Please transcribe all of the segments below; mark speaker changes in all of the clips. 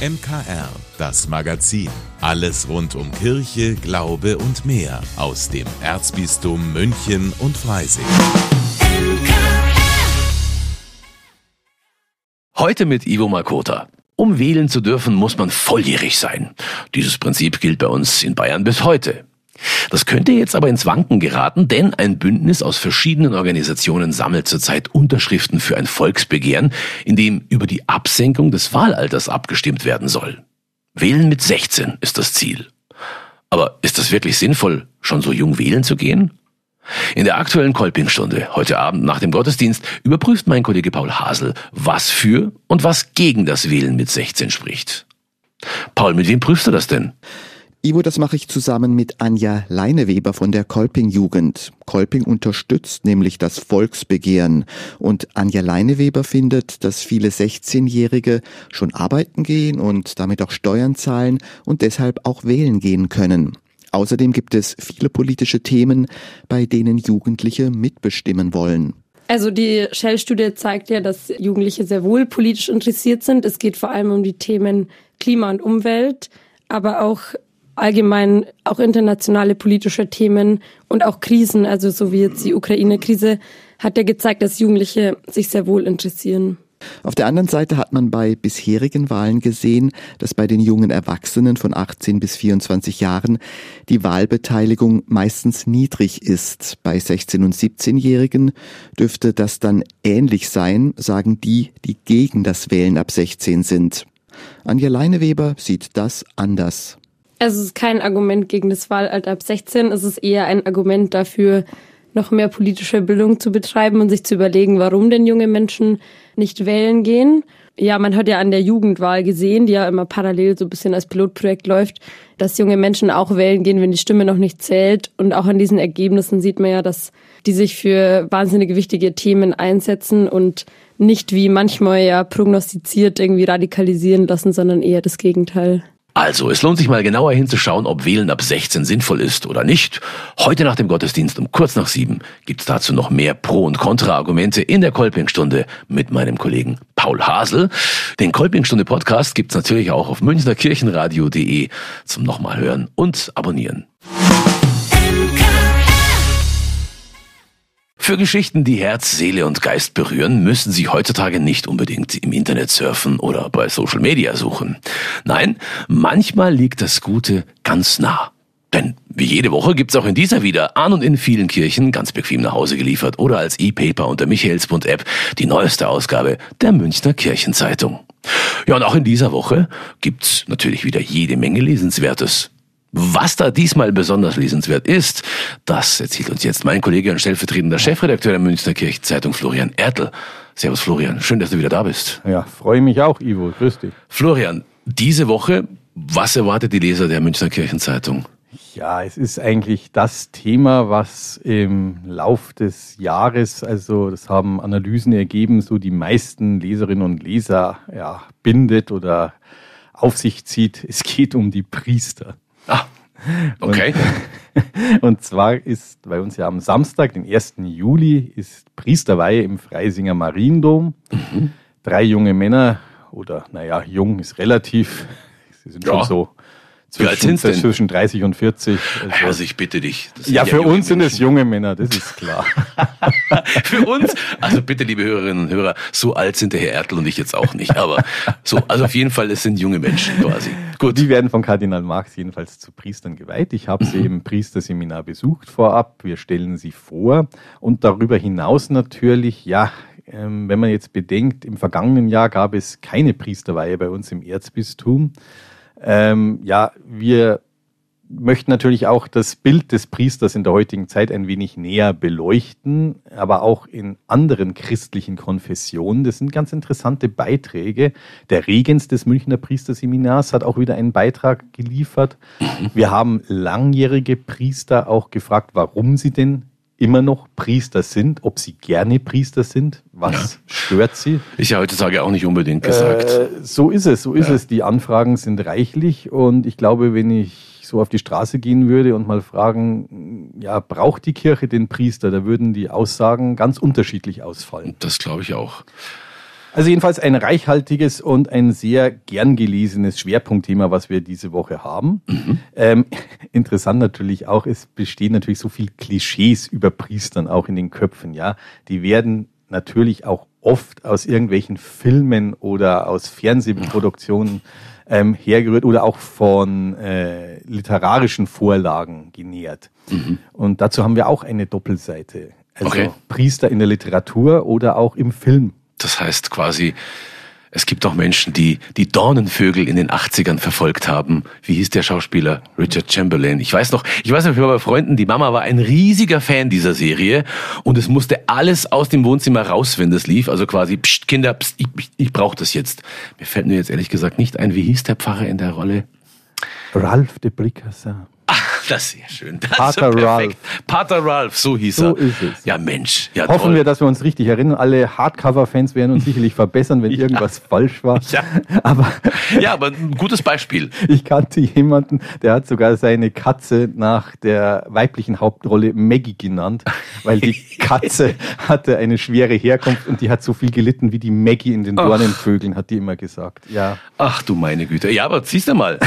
Speaker 1: MKR, das Magazin. Alles rund um Kirche, Glaube und mehr aus dem Erzbistum München und Freising.
Speaker 2: Heute mit Ivo Makota. Um wählen zu dürfen, muss man volljährig sein. Dieses Prinzip gilt bei uns in Bayern bis heute. Das könnte jetzt aber ins Wanken geraten, denn ein Bündnis aus verschiedenen Organisationen sammelt zurzeit Unterschriften für ein Volksbegehren, in dem über die Absenkung des Wahlalters abgestimmt werden soll. Wählen mit 16 ist das Ziel. Aber ist das wirklich sinnvoll, schon so jung wählen zu gehen? In der aktuellen Kolpingstunde, heute Abend nach dem Gottesdienst, überprüft mein Kollege Paul Hasel, was für und was gegen das Wählen mit 16 spricht. Paul, mit wem prüfst du das denn?
Speaker 3: Ivo, das mache ich zusammen mit Anja Leineweber von der Kolping-Jugend. Kolping unterstützt nämlich das Volksbegehren. Und Anja Leineweber findet, dass viele 16-Jährige schon arbeiten gehen und damit auch Steuern zahlen und deshalb auch wählen gehen können. Außerdem gibt es viele politische Themen, bei denen Jugendliche mitbestimmen wollen.
Speaker 4: Also die Shell-Studie zeigt ja, dass Jugendliche sehr wohl politisch interessiert sind. Es geht vor allem um die Themen Klima und Umwelt, aber auch allgemein auch internationale politische Themen und auch Krisen, also so wie jetzt die Ukraine-Krise, hat ja gezeigt, dass Jugendliche sich sehr wohl interessieren.
Speaker 3: Auf der anderen Seite hat man bei bisherigen Wahlen gesehen, dass bei den jungen Erwachsenen von 18 bis 24 Jahren die Wahlbeteiligung meistens niedrig ist. Bei 16- und 17-Jährigen dürfte das dann ähnlich sein, sagen die, die gegen das Wählen ab 16 sind. Anja Leineweber sieht das anders.
Speaker 4: Es ist kein Argument gegen das Wahlalter ab 16, es ist eher ein Argument dafür, noch mehr politische Bildung zu betreiben und sich zu überlegen, warum denn junge Menschen nicht wählen gehen. Ja, man hat ja an der Jugendwahl gesehen, die ja immer parallel so ein bisschen als Pilotprojekt läuft, dass junge Menschen auch wählen gehen, wenn die Stimme noch nicht zählt. Und auch an diesen Ergebnissen sieht man ja, dass die sich für wahnsinnig wichtige Themen einsetzen und nicht wie manchmal ja prognostiziert irgendwie radikalisieren lassen, sondern eher das Gegenteil.
Speaker 2: Also, es lohnt sich mal genauer hinzuschauen, ob Wählen ab 16 sinnvoll ist oder nicht. Heute nach dem Gottesdienst um kurz nach sieben gibt's dazu noch mehr Pro- und Kontra-Argumente in der Kolpingstunde mit meinem Kollegen Paul Hasel. Den Kolpingstunde Podcast gibt's natürlich auch auf münchnerkirchenradio.de zum nochmal hören und abonnieren. Für Geschichten, die Herz, Seele und Geist berühren, müssen Sie heutzutage nicht unbedingt im Internet surfen oder bei Social Media suchen. Nein, manchmal liegt das Gute ganz nah. Denn wie jede Woche gibt's auch in dieser wieder an und in vielen Kirchen ganz bequem nach Hause geliefert oder als E-Paper unter Michaelsbund-App die neueste Ausgabe der Münchner Kirchenzeitung. Ja, und auch in dieser Woche gibt's natürlich wieder jede Menge Lesenswertes. Was da diesmal besonders lesenswert ist, das erzählt uns jetzt mein Kollege und stellvertretender Chefredakteur der Münchner Kirchenzeitung Florian Ertel. Servus Florian, schön, dass du wieder da bist.
Speaker 5: Ja, freue mich auch, Ivo. Grüß dich.
Speaker 2: Florian, diese Woche, was erwartet die Leser der Münchner Kirchenzeitung?
Speaker 5: Ja, es ist eigentlich das Thema, was im Lauf des Jahres, also das haben Analysen ergeben, so die meisten Leserinnen und Leser ja, bindet oder auf sich zieht. Es geht um die Priester.
Speaker 2: Ah, okay.
Speaker 5: Und, und, zwar ist bei uns ja am Samstag, den 1. Juli, ist Priesterweihe im Freisinger Mariendom. Mhm. Drei junge Männer, oder naja, jung ist relativ, sie sind ja. schon so zwischen, zwischen 30 und 40.
Speaker 2: Also, also ich bitte dich.
Speaker 5: Ja, für uns sind es junge Männer, das ist klar.
Speaker 2: für uns, also bitte, liebe Hörerinnen und Hörer, so alt sind der Herr Ertel und ich jetzt auch nicht. Aber so, also auf jeden Fall, es sind junge Menschen quasi.
Speaker 5: Gut. Die werden von Kardinal Marx jedenfalls zu Priestern geweiht. Ich habe sie mhm. im Priesterseminar besucht vorab. Wir stellen sie vor. Und darüber hinaus natürlich, ja, ähm, wenn man jetzt bedenkt, im vergangenen Jahr gab es keine Priesterweihe bei uns im Erzbistum. Ähm, ja, wir möchten natürlich auch das Bild des Priesters in der heutigen Zeit ein wenig näher beleuchten, aber auch in anderen christlichen Konfessionen. Das sind ganz interessante Beiträge. Der Regens des Münchner Priesterseminars hat auch wieder einen Beitrag geliefert. Wir haben langjährige Priester auch gefragt, warum sie denn immer noch Priester sind, ob sie gerne Priester sind, was ja. stört sie.
Speaker 2: Ist ja heutzutage auch nicht unbedingt gesagt. Äh,
Speaker 5: so ist es, so ist ja. es. Die Anfragen sind reichlich und ich glaube, wenn ich so auf die Straße gehen würde und mal fragen, ja, braucht die Kirche den Priester, da würden die Aussagen ganz unterschiedlich ausfallen.
Speaker 2: Das glaube ich auch.
Speaker 5: Also jedenfalls ein reichhaltiges und ein sehr gern gelesenes Schwerpunktthema, was wir diese Woche haben. Mhm. Ähm, interessant natürlich auch, es bestehen natürlich so viel Klischees über Priestern auch in den Köpfen, ja. Die werden natürlich auch oft aus irgendwelchen Filmen oder aus Fernsehproduktionen ähm, hergerührt oder auch von äh, literarischen Vorlagen genährt. Mhm. Und dazu haben wir auch eine Doppelseite. Also okay. Priester in der Literatur oder auch im Film.
Speaker 2: Das heißt quasi, es gibt auch Menschen, die die Dornenvögel in den 80ern verfolgt haben. Wie hieß der Schauspieler? Richard Chamberlain. Ich weiß noch, ich weiß noch, ich war bei Freunden, die Mama war ein riesiger Fan dieser Serie und es musste alles aus dem Wohnzimmer raus, wenn das lief. Also quasi, pst, Kinder, pst, ich, ich, ich brauche das jetzt. Mir fällt nur jetzt ehrlich gesagt nicht ein, wie hieß der Pfarrer in der Rolle?
Speaker 5: Ralph de Bricassin.
Speaker 2: Das ist sehr schön. Das
Speaker 5: Pater Ralph.
Speaker 2: Pater Ralph, so hieß
Speaker 5: so
Speaker 2: er.
Speaker 5: Ist es.
Speaker 2: Ja, Mensch. Ja,
Speaker 5: Hoffen
Speaker 2: toll.
Speaker 5: wir, dass wir uns richtig erinnern. Alle Hardcover-Fans werden uns sicherlich verbessern, wenn ja. irgendwas falsch war.
Speaker 2: Ja.
Speaker 5: Aber,
Speaker 2: ja, aber ein gutes Beispiel.
Speaker 5: Ich kannte jemanden, der hat sogar seine Katze nach der weiblichen Hauptrolle Maggie genannt, weil die Katze hatte eine schwere Herkunft und die hat so viel gelitten wie die Maggie in den Dornenvögeln, hat die immer gesagt. Ja.
Speaker 2: Ach du meine Güte. Ja, aber siehst du mal.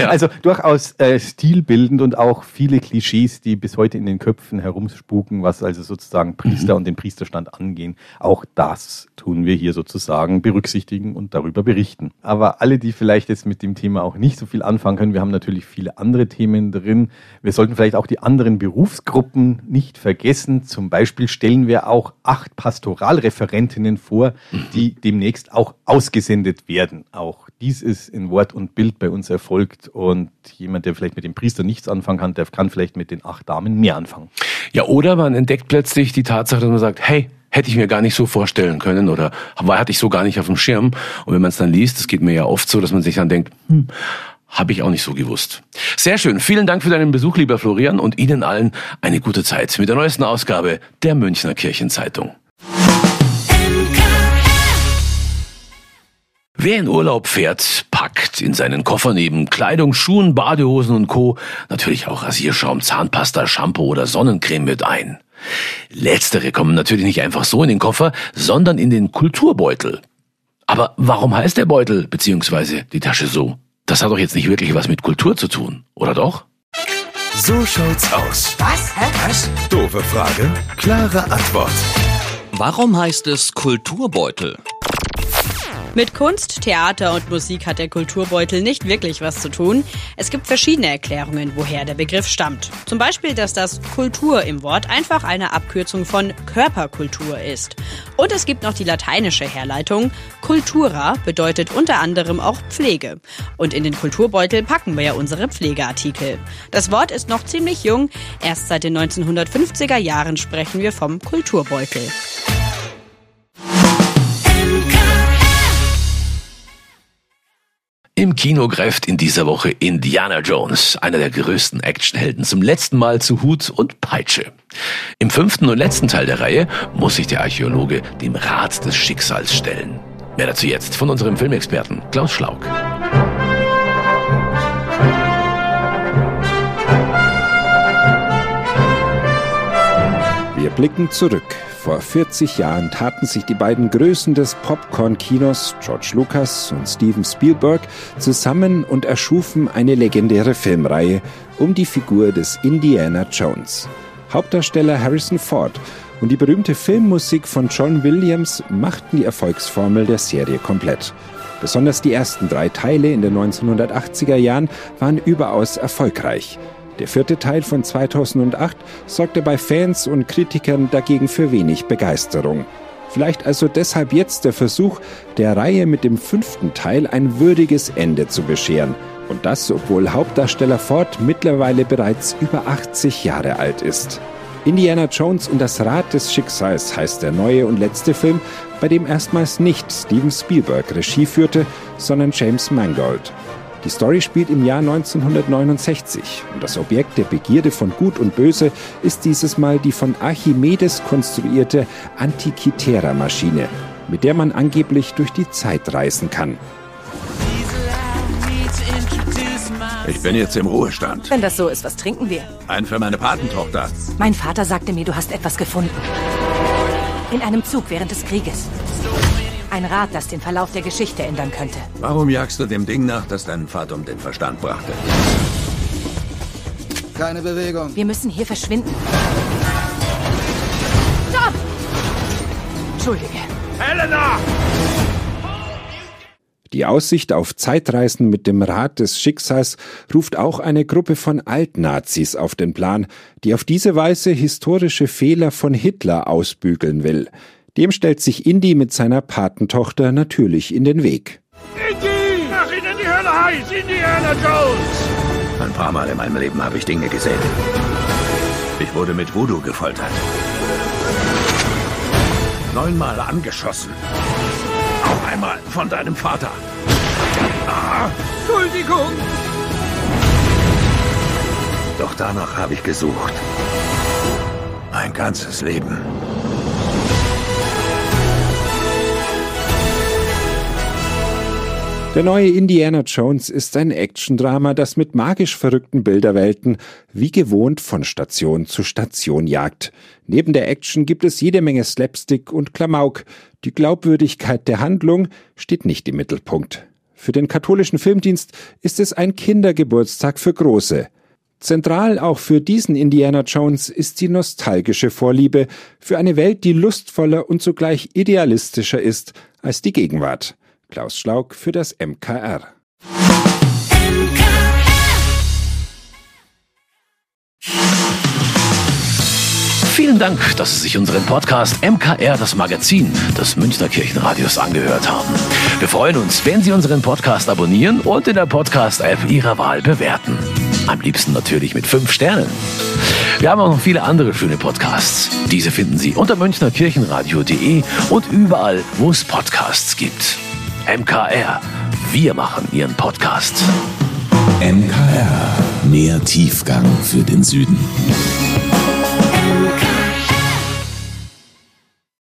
Speaker 5: Ja. Also durchaus äh, stilbildend und auch viele Klischees, die bis heute in den Köpfen herumspuken, was also sozusagen Priester mhm. und den Priesterstand angehen. Auch das tun wir hier sozusagen berücksichtigen und darüber berichten. Aber alle, die vielleicht jetzt mit dem Thema auch nicht so viel anfangen können, wir haben natürlich viele andere Themen drin. Wir sollten vielleicht auch die anderen Berufsgruppen nicht vergessen. Zum Beispiel stellen wir auch acht Pastoralreferentinnen vor, mhm. die demnächst auch ausgesendet werden. Auch dies ist in Wort und Bild bei uns erfolgt und jemand, der vielleicht mit dem Priester nichts anfangen kann, der kann vielleicht mit den acht Damen mehr anfangen.
Speaker 2: Ja, oder man entdeckt plötzlich die Tatsache, dass man sagt, hey, hätte ich mir gar nicht so vorstellen können oder hatte ich so gar nicht auf dem Schirm. Und wenn man es dann liest, das geht mir ja oft so, dass man sich dann denkt, hm, habe ich auch nicht so gewusst. Sehr schön. Vielen Dank für deinen Besuch, lieber Florian, und Ihnen allen eine gute Zeit mit der neuesten Ausgabe der Münchner Kirchenzeitung. Wer in Urlaub fährt, packt in seinen Koffer neben Kleidung, Schuhen, Badehosen und Co. natürlich auch Rasierschaum, Zahnpasta, Shampoo oder Sonnencreme mit ein. Letztere kommen natürlich nicht einfach so in den Koffer, sondern in den Kulturbeutel. Aber warum heißt der Beutel bzw. die Tasche so? Das hat doch jetzt nicht wirklich was mit Kultur zu tun, oder doch?
Speaker 1: So schaut's aus.
Speaker 6: Was? Hä?
Speaker 1: Was? Doofe Frage, klare Antwort.
Speaker 6: Warum heißt es Kulturbeutel?
Speaker 7: Mit Kunst, Theater und Musik hat der Kulturbeutel nicht wirklich was zu tun. Es gibt verschiedene Erklärungen, woher der Begriff stammt. Zum Beispiel, dass das Kultur im Wort einfach eine Abkürzung von Körperkultur ist. Und es gibt noch die lateinische Herleitung. Cultura bedeutet unter anderem auch Pflege. Und in den Kulturbeutel packen wir ja unsere Pflegeartikel. Das Wort ist noch ziemlich jung. Erst seit den 1950er Jahren sprechen wir vom Kulturbeutel.
Speaker 2: Im Kino greift in dieser Woche Indiana Jones, einer der größten Actionhelden, zum letzten Mal zu Hut und Peitsche. Im fünften und letzten Teil der Reihe muss sich der Archäologe dem Rat des Schicksals stellen. Mehr dazu jetzt von unserem Filmexperten Klaus Schlauk.
Speaker 8: Wir blicken zurück vor 40 Jahren taten sich die beiden Größen des Popcorn-Kinos, George Lucas und Steven Spielberg, zusammen und erschufen eine legendäre Filmreihe um die Figur des Indiana Jones. Hauptdarsteller Harrison Ford und die berühmte Filmmusik von John Williams machten die Erfolgsformel der Serie komplett. Besonders die ersten drei Teile in den 1980er Jahren waren überaus erfolgreich. Der vierte Teil von 2008 sorgte bei Fans und Kritikern dagegen für wenig Begeisterung. Vielleicht also deshalb jetzt der Versuch, der Reihe mit dem fünften Teil ein würdiges Ende zu bescheren. Und das, obwohl Hauptdarsteller Ford mittlerweile bereits über 80 Jahre alt ist. Indiana Jones und das Rad des Schicksals heißt der neue und letzte Film, bei dem erstmals nicht Steven Spielberg Regie führte, sondern James Mangold. Die Story spielt im Jahr 1969 und das Objekt der Begierde von Gut und Böse ist dieses Mal die von Archimedes konstruierte Antikythera-Maschine, mit der man angeblich durch die Zeit reisen kann.
Speaker 9: Ich bin jetzt im Ruhestand.
Speaker 10: Wenn das so ist, was trinken wir?
Speaker 9: Ein für meine Patentochter.
Speaker 10: Mein Vater sagte mir, du hast etwas gefunden. In einem Zug während des Krieges. Ein Rad, das den Verlauf der Geschichte ändern könnte.
Speaker 9: Warum jagst du dem Ding nach, das deinen Vater um den Verstand brachte?
Speaker 11: Keine Bewegung.
Speaker 10: Wir müssen hier verschwinden. Stopp! Entschuldige.
Speaker 9: Helena!
Speaker 8: Die Aussicht auf Zeitreisen mit dem Rad des Schicksals ruft auch eine Gruppe von Altnazis auf den Plan, die auf diese Weise historische Fehler von Hitler ausbügeln will. Dem stellt sich Indy mit seiner Patentochter natürlich in den Weg.
Speaker 9: Indy! Mach ihn in die Hölle heiß! Indiana Jones! Ein paar Mal in meinem Leben habe ich Dinge gesehen. Ich wurde mit Voodoo gefoltert. Neunmal angeschossen. Auch einmal von deinem Vater. Ah, Entschuldigung! Doch danach habe ich gesucht. Mein ganzes Leben.
Speaker 8: Der neue Indiana Jones ist ein Actiondrama, das mit magisch verrückten Bilderwelten wie gewohnt von Station zu Station jagt. Neben der Action gibt es jede Menge Slapstick und Klamauk. Die Glaubwürdigkeit der Handlung steht nicht im Mittelpunkt. Für den katholischen Filmdienst ist es ein Kindergeburtstag für Große. Zentral auch für diesen Indiana Jones ist die nostalgische Vorliebe für eine Welt, die lustvoller und zugleich idealistischer ist als die Gegenwart. Klaus Schlauk für das MKR.
Speaker 2: Vielen Dank, dass Sie sich unseren Podcast MKR, das Magazin des Münchner Kirchenradios, angehört haben. Wir freuen uns, wenn Sie unseren Podcast abonnieren und in der Podcast-App Ihrer Wahl bewerten. Am liebsten natürlich mit fünf Sternen. Wir haben auch noch viele andere schöne Podcasts. Diese finden Sie unter münchnerkirchenradio.de und überall, wo es Podcasts gibt. MKR, wir machen Ihren Podcast.
Speaker 1: MKR, mehr Tiefgang für den Süden.